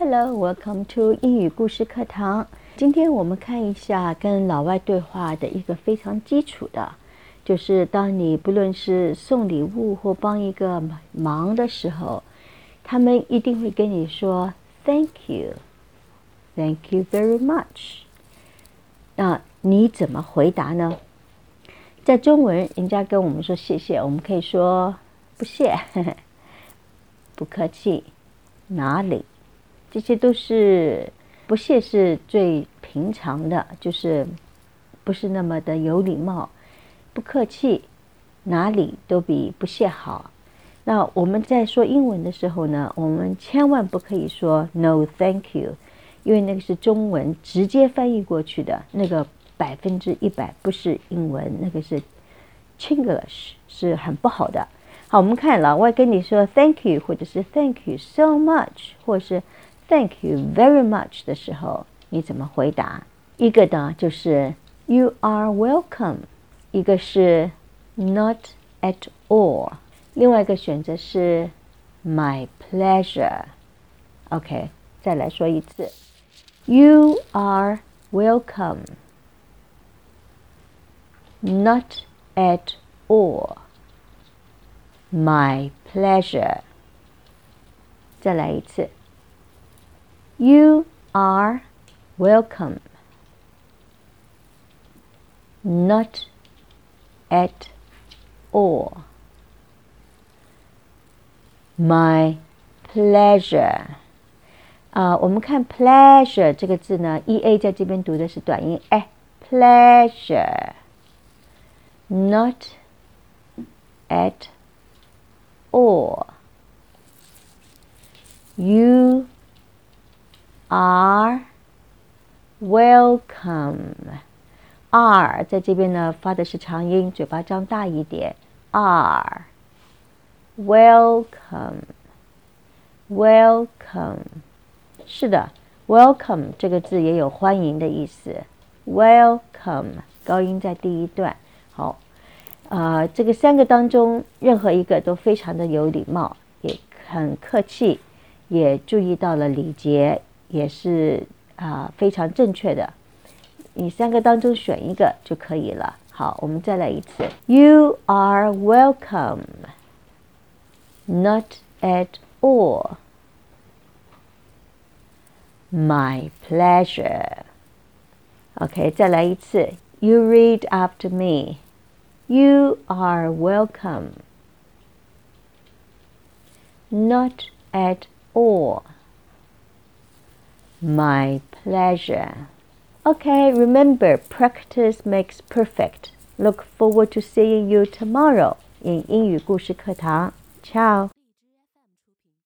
Hello, welcome to 英语故事课堂。今天我们看一下跟老外对话的一个非常基础的，就是当你不论是送礼物或帮一个忙的时候，他们一定会跟你说 “Thank you, Thank you very much”。那你怎么回答呢？在中文，人家跟我们说谢谢，我们可以说不谢，不客气，哪里？这些都是不屑是最平常的，就是不是那么的有礼貌、不客气，哪里都比不屑好。那我们在说英文的时候呢，我们千万不可以说 “No, thank you”，因为那个是中文直接翻译过去的，那个百分之一百不是英文，那个是 Chinglish，是很不好的。好，我们看老外跟你说 “Thank you” 或者是 “Thank you so much” 或者是 Thank you very much 的时候，你怎么回答？一个呢就是 You are welcome，一个是 Not at all，另外一个选择是 My pleasure。OK，再来说一次，You are welcome。Not at all。My pleasure。再来一次。 You are welcome. Not at all. My pleasure. 啊，我们看 pleasure 这个字呢，e a 在这边读的是短音，哎，pleasure。Not at all. You are welcome. R 在这边呢发的是长音，嘴巴张大一点。R welcome welcome 是的，welcome 这个字也有欢迎的意思。Welcome 高音在第一段。好，呃，这个三个当中任何一个都非常的有礼貌，也很客气，也注意到了礼节。也是啊，非常正确的。你三个当中选一个就可以了。好，我们再来一次。You are welcome. Not at all. My pleasure. OK，再来一次。You read after me. You are welcome. Not at all. My pleasure. Okay, remember, practice makes perfect. Look forward to seeing you tomorrow in 英语故事课堂。Ciao.